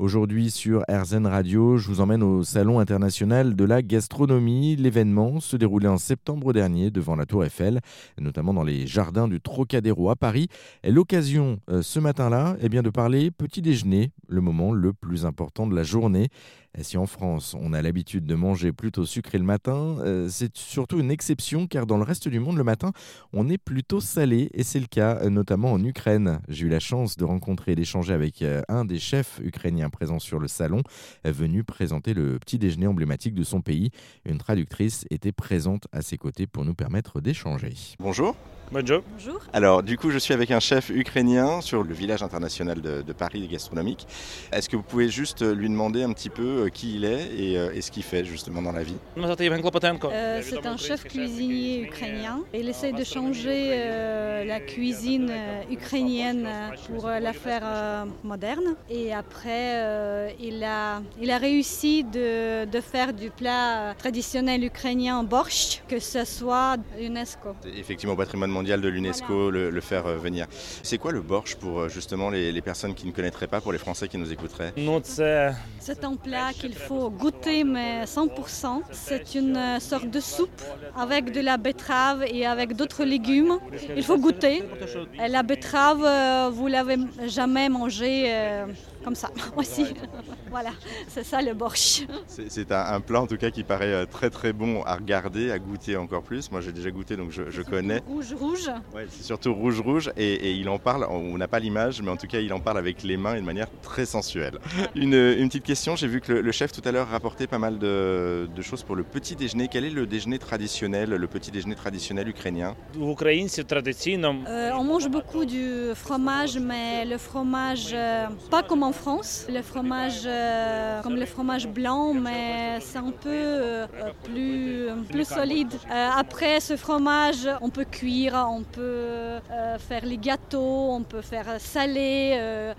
Aujourd'hui sur RZN Radio, je vous emmène au Salon international de la gastronomie. L'événement se déroulait en septembre dernier devant la Tour Eiffel, notamment dans les jardins du Trocadéro à Paris. L'occasion euh, ce matin-là eh bien, de parler petit déjeuner, le moment le plus important de la journée. Et si en France, on a l'habitude de manger plutôt sucré le matin, euh, c'est surtout une exception car dans le reste du monde, le matin, on est plutôt salé et c'est le cas euh, notamment en Ukraine. J'ai eu la chance de rencontrer et d'échanger avec euh, un des chefs ukrainiens présents sur le salon, venu présenter le petit déjeuner emblématique de son pays. Une traductrice était présente à ses côtés pour nous permettre d'échanger. Bonjour. Bonjour. Bonjour. Alors, du coup, je suis avec un chef ukrainien sur le village international de, de Paris gastronomique. Est-ce que vous pouvez juste lui demander un petit peu qui il est et, et ce qu'il fait justement dans la vie? Euh, c'est un chef cuisinier ukrainien. Il essaie de changer euh, la cuisine euh, ukrainienne pour euh, la faire euh, moderne. Et après, euh, il, a, il a réussi de, de faire du plat traditionnel ukrainien borscht, que ce soit UNESCO. Effectivement, patrimoine mondial de l'UNESCO, le, le, faire venir. C'est quoi le borscht pour justement les, les, personnes qui ne connaîtraient pas, pour les Français qui nous écouteraient? C'est un plat qu'il faut goûter, mais 100%. C'est une sorte de soupe avec de la betterave et avec d'autres légumes. Il faut goûter. Et la betterave, vous l'avez jamais mangée comme ça aussi. voilà, c'est ça le borscht. C'est un, un, plat en tout cas qui paraît euh, très très bon à regarder, à goûter encore plus. Moi j'ai déjà goûté donc je, je connais. Rouge rouge. Ouais, c'est surtout rouge rouge et, et, il en parle, on n'a pas l'image mais en tout cas il en parle avec les mains d'une manière très sensuelle. Une, une, petite question, j'ai vu que le, le, chef tout à l'heure rapportait pas mal de, de, choses pour le petit déjeuner. Quel est le déjeuner traditionnel, le petit déjeuner traditionnel ukrainien? Euh, On mange beaucoup du fromage mais le fromage euh, pas comme en France. Le fromage euh, comme le fromage blanc, mais c'est un peu euh, plus, plus solide. Euh, après ce fromage, on peut cuire, on peut euh, faire les gâteaux, on peut faire salé, euh,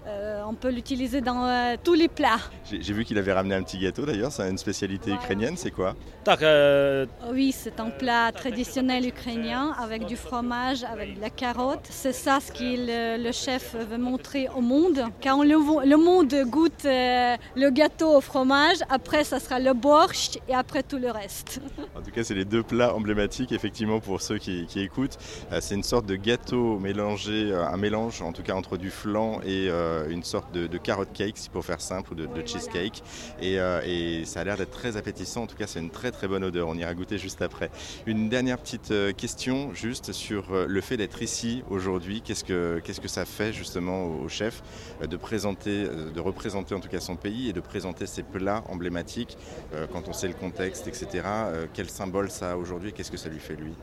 on peut l'utiliser dans euh, tous les plats. J'ai vu qu'il avait ramené un petit gâteau d'ailleurs, c'est une spécialité ukrainienne, c'est quoi? Oui, c'est un plat traditionnel ukrainien avec du fromage, avec de la carotte. C'est ça ce que le chef veut montrer au monde. Quand le, le monde goûte euh, le gâteau au fromage, après ça sera le borscht et après tout le reste. En tout cas, c'est les deux plats emblématiques effectivement pour ceux qui, écoutent. Euh, c'est une sorte de gâteau mélangé, euh, un mélange en tout cas entre du flan et une sorte de, de carotte cake, si pour faire simple, ou de, cheesecake. Et, ça a l'air d'être très appétissant. En tout cas, c'est une très très bonne odeur. On ira goûter juste après. Une dernière petite question juste sur le fait d'être ici aujourd'hui. Qu'est-ce que ça fait justement au chef de présenter de représenter en tout cas son pays et de présenter ses plats emblématiques euh, quand on sait le contexte, etc. Euh, quel symbole ça a aujourd'hui Qu'est-ce que ça lui fait lui?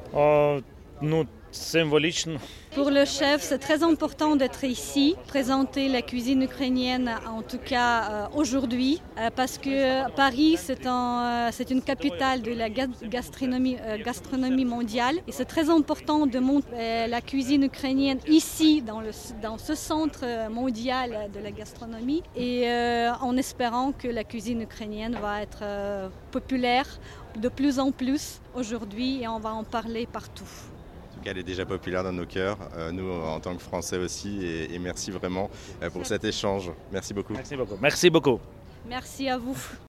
Pour le chef, c'est très important d'être ici, présenter la cuisine ukrainienne, en tout cas euh, aujourd'hui, euh, parce que Paris, c'est euh, une capitale de la gastronomie, mondiale. Et c'est très important de montrer la cuisine ukrainienne ici, dans ce centre mondial de la gastronomie, et en espérant que la cuisine ukrainienne va être populaire de plus en plus aujourd'hui et on va en parler partout elle est déjà populaire dans nos cœurs, euh, nous en tant que Français aussi, et, et merci vraiment euh, pour cet échange. Merci beaucoup. Merci beaucoup. Merci beaucoup. Merci à vous.